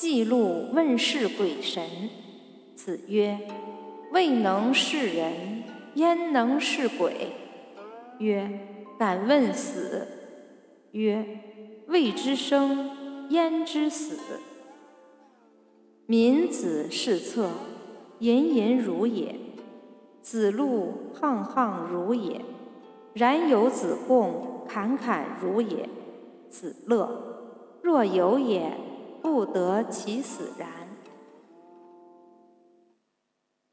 记录问世鬼神。子曰：“未能是人，焉能是鬼？”曰：“敢问死。”曰：“未知生，焉知死？”民子是策，隐隐如也；子路沆沆如也。然有子贡，侃侃如也。子乐。若有也，不得其死然。